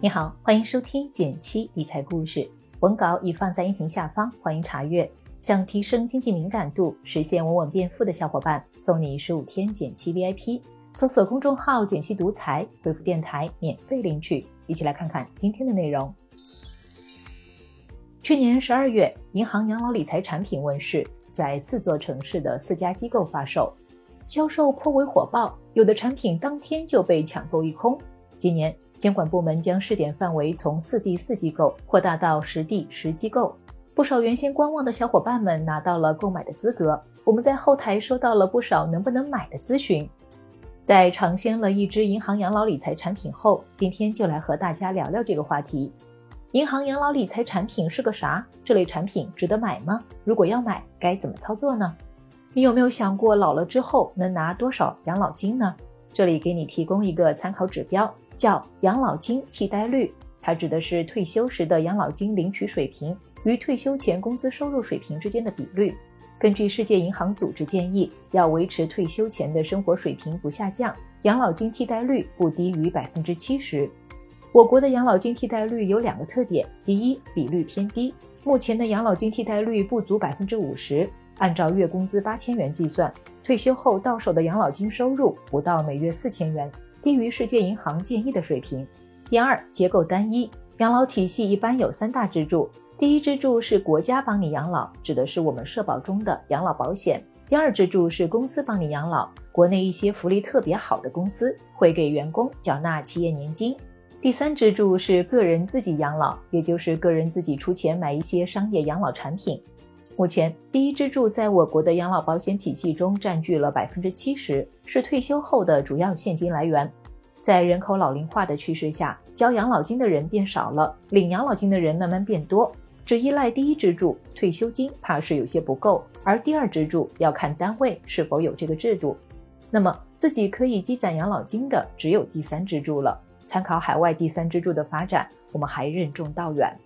你好，欢迎收听减七理财故事，文稿已放在音频下方，欢迎查阅。想提升经济敏感度，实现稳稳变富的小伙伴，送你十五天减七 VIP。搜索公众号“减七独裁，回复“电台”免费领取。一起来看看今天的内容。去年十二月，银行养老理财产品问世，在四座城市的四家机构发售，销售颇为火爆，有的产品当天就被抢购一空。今年。监管部门将试点范围从四地四机构扩大到十地十机构，不少原先观望的小伙伴们拿到了购买的资格。我们在后台收到了不少能不能买的咨询。在尝鲜了一支银行养老理财产品后，今天就来和大家聊聊这个话题：银行养老理财产品是个啥？这类产品值得买吗？如果要买，该怎么操作呢？你有没有想过老了之后能拿多少养老金呢？这里给你提供一个参考指标。叫养老金替代率，它指的是退休时的养老金领取水平与退休前工资收入水平之间的比率。根据世界银行组织建议，要维持退休前的生活水平不下降，养老金替代率不低于百分之七十。我国的养老金替代率有两个特点：第一，比率偏低，目前的养老金替代率不足百分之五十。按照月工资八千元计算，退休后到手的养老金收入不到每月四千元。低于世界银行建议的水平。第二，结构单一，养老体系一般有三大支柱。第一支柱是国家帮你养老，指的是我们社保中的养老保险。第二支柱是公司帮你养老，国内一些福利特别好的公司会给员工缴纳企业年金。第三支柱是个人自己养老，也就是个人自己出钱买一些商业养老产品。目前，第一支柱在我国的养老保险体系中占据了百分之七十，是退休后的主要现金来源。在人口老龄化的趋势下，交养老金的人变少了，领养老金的人慢慢变多。只依赖第一支柱退休金，怕是有些不够。而第二支柱要看单位是否有这个制度。那么，自己可以积攒养老金的只有第三支柱了。参考海外第三支柱的发展，我们还任重道远。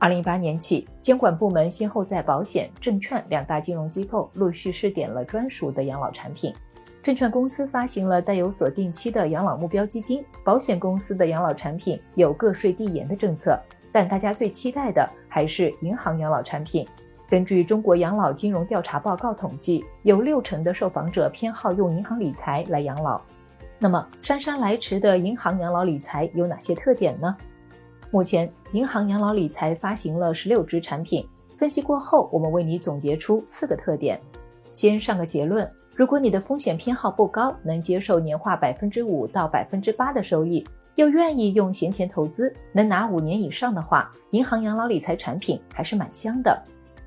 二零一八年起，监管部门先后在保险、证券两大金融机构陆续试点了专属的养老产品。证券公司发行了带有锁定期的养老目标基金，保险公司的养老产品有个税递延的政策。但大家最期待的还是银行养老产品。根据中国养老金融调查报告统计，有六成的受访者偏好用银行理财来养老。那么，姗姗来迟的银行养老理财有哪些特点呢？目前，银行养老理财发行了十六只产品。分析过后，我们为你总结出四个特点。先上个结论：如果你的风险偏好不高，能接受年化百分之五到百分之八的收益，又愿意用闲钱投资，能拿五年以上的话，银行养老理财产品还是蛮香的。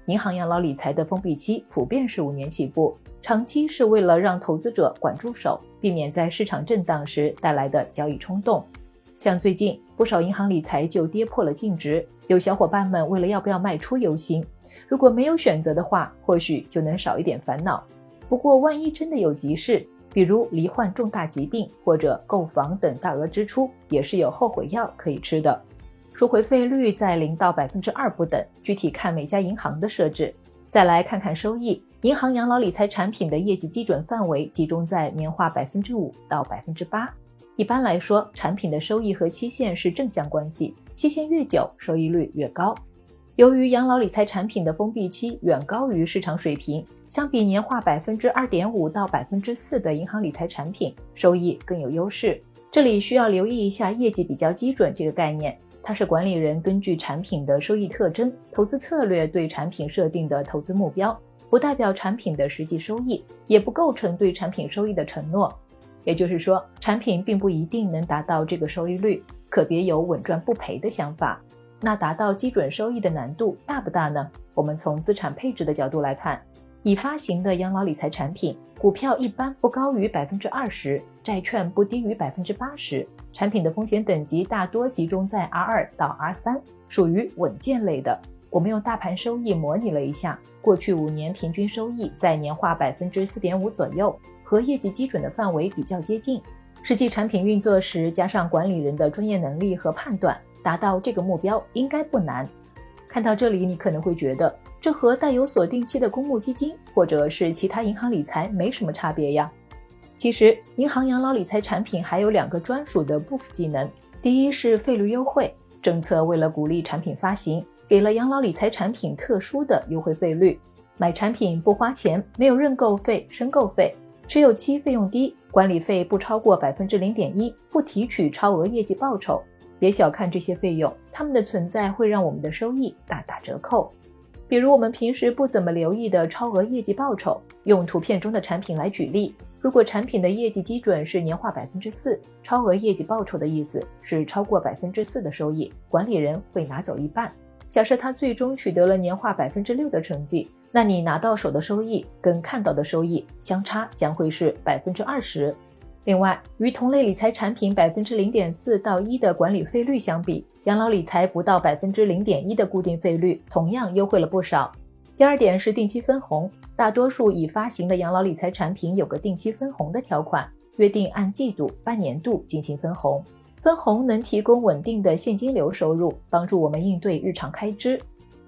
银行养老理财的封闭期普遍是五年起步，长期是为了让投资者管住手，避免在市场震荡时带来的交易冲动。像最近不少银行理财就跌破了净值，有小伙伴们为了要不要卖出忧心。如果没有选择的话，或许就能少一点烦恼。不过万一真的有急事，比如罹患重大疾病或者购房等大额支出，也是有后悔药可以吃的。赎回费率在零到百分之二不等，具体看每家银行的设置。再来看看收益，银行养老理财产品的业绩基准范围集中在年化百分之五到百分之八。一般来说，产品的收益和期限是正向关系，期限越久，收益率越高。由于养老理财产品的封闭期远高于市场水平，相比年化百分之二点五到百分之四的银行理财产品，收益更有优势。这里需要留意一下业绩比较基准这个概念，它是管理人根据产品的收益特征、投资策略对产品设定的投资目标，不代表产品的实际收益，也不构成对产品收益的承诺。也就是说，产品并不一定能达到这个收益率，可别有稳赚不赔的想法。那达到基准收益的难度大不大呢？我们从资产配置的角度来看，已发行的养老理财产品，股票一般不高于百分之二十，债券不低于百分之八十，产品的风险等级大多集中在 R 二到 R 三，属于稳健类的。我们用大盘收益模拟了一下，过去五年平均收益在年化百分之四点五左右。和业绩基准的范围比较接近，实际产品运作时，加上管理人的专业能力和判断，达到这个目标应该不难。看到这里，你可能会觉得这和带有锁定期的公募基金或者是其他银行理财没什么差别呀。其实，银行养老理财产品还有两个专属的 buff 技能，第一是费率优惠政策，为了鼓励产品发行，给了养老理财产品特殊的优惠费率。买产品不花钱，没有认购费、申购费，持有期费用低，管理费不超过百分之零点一，不提取超额业绩报酬。别小看这些费用，它们的存在会让我们的收益大打折扣。比如我们平时不怎么留意的超额业绩报酬，用图片中的产品来举例。如果产品的业绩基准是年化百分之四，超额业绩报酬的意思是超过百分之四的收益，管理人会拿走一半。假设他最终取得了年化百分之六的成绩，那你拿到手的收益跟看到的收益相差将会是百分之二十。另外，与同类理财产品百分之零点四到一的管理费率相比，养老理财不到百分之零点一的固定费率同样优惠了不少。第二点是定期分红，大多数已发行的养老理财产品有个定期分红的条款，约定按季度、半年度进行分红，分红能提供稳定的现金流收入，帮助我们应对日常开支。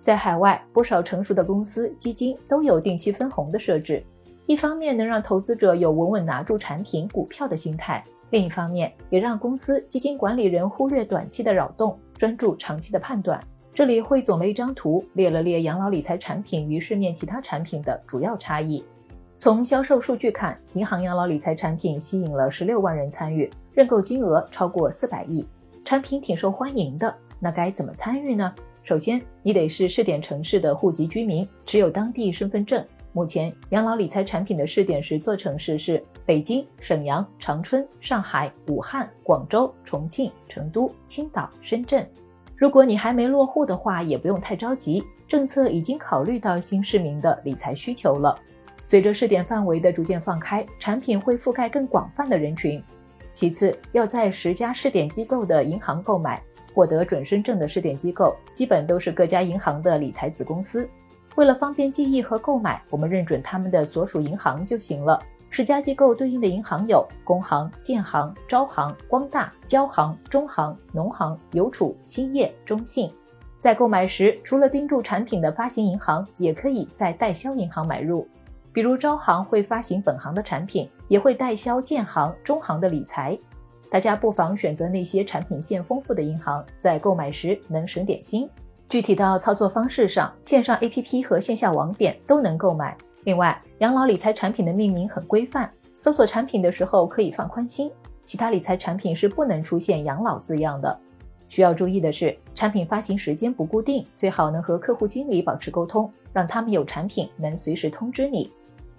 在海外，不少成熟的公司、基金都有定期分红的设置。一方面能让投资者有稳稳拿住产品股票的心态，另一方面也让公司基金管理人忽略短期的扰动，专注长期的判断。这里汇总了一张图，列了列养老理财产品与市面其他产品的主要差异。从销售数据看，银行养老理财产品吸引了十六万人参与，认购金额超过四百亿，产品挺受欢迎的。那该怎么参与呢？首先，你得是试点城市的户籍居民，持有当地身份证。目前，养老理财产品的试点十座城市是北京、沈阳、长春、上海、武汉、广州、重庆、成都、青岛、深圳。如果你还没落户的话，也不用太着急，政策已经考虑到新市民的理财需求了。随着试点范围的逐渐放开，产品会覆盖更广泛的人群。其次，要在十家试点机构的银行购买，获得准申证的试点机构基本都是各家银行的理财子公司。为了方便记忆和购买，我们认准他们的所属银行就行了。十家机构对应的银行有工行、建行、招行、光大、交行、中行、农行、邮储、兴业、中信。在购买时，除了盯住产品的发行银行，也可以在代销银行买入。比如招行会发行本行的产品，也会代销建行、中行的理财。大家不妨选择那些产品线丰富的银行，在购买时能省点心。具体到操作方式上，线上 APP 和线下网点都能购买。另外，养老理财产品的命名很规范，搜索产品的时候可以放宽心。其他理财产品是不能出现“养老”字样的。需要注意的是，产品发行时间不固定，最好能和客户经理保持沟通，让他们有产品能随时通知你。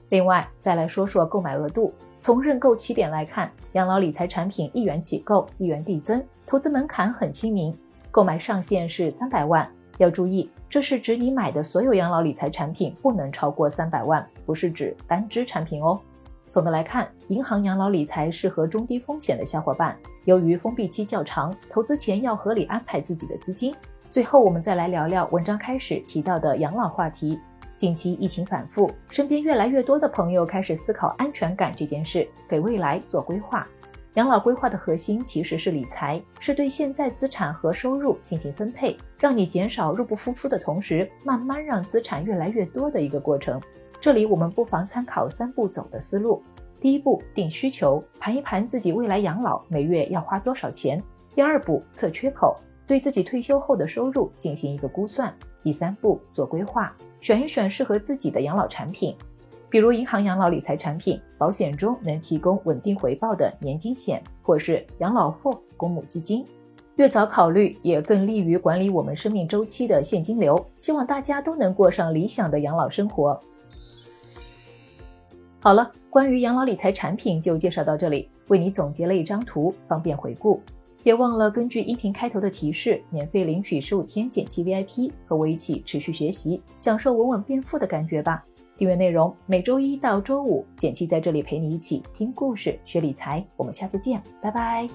另外，再来说说购买额度。从认购起点来看，养老理财产品一元起购，一元递增，投资门槛很亲民，购买上限是三百万。要注意，这是指你买的所有养老理财产品不能超过三百万，不是指单只产品哦。总的来看，银行养老理财适合中低风险的小伙伴。由于封闭期较长，投资前要合理安排自己的资金。最后，我们再来聊聊文章开始提到的养老话题。近期疫情反复，身边越来越多的朋友开始思考安全感这件事，给未来做规划。养老规划的核心其实是理财，是对现在资产和收入进行分配，让你减少入不敷出的同时，慢慢让资产越来越多的一个过程。这里我们不妨参考三步走的思路：第一步，定需求，盘一盘自己未来养老每月要花多少钱；第二步，测缺口，对自己退休后的收入进行一个估算；第三步，做规划，选一选适合自己的养老产品。比如银行养老理财产品，保险中能提供稳定回报的年金险，或是养老 FOF 公募基金，越早考虑也更利于管理我们生命周期的现金流。希望大家都能过上理想的养老生活。好了，关于养老理财产品就介绍到这里，为你总结了一张图，方便回顾。别忘了根据音频开头的提示，免费领取十五天剪辑 VIP，和我一起持续学习，享受稳稳变富的感觉吧。订阅内容每周一到周五，剪辑在这里陪你一起听故事、学理财。我们下次见，拜拜。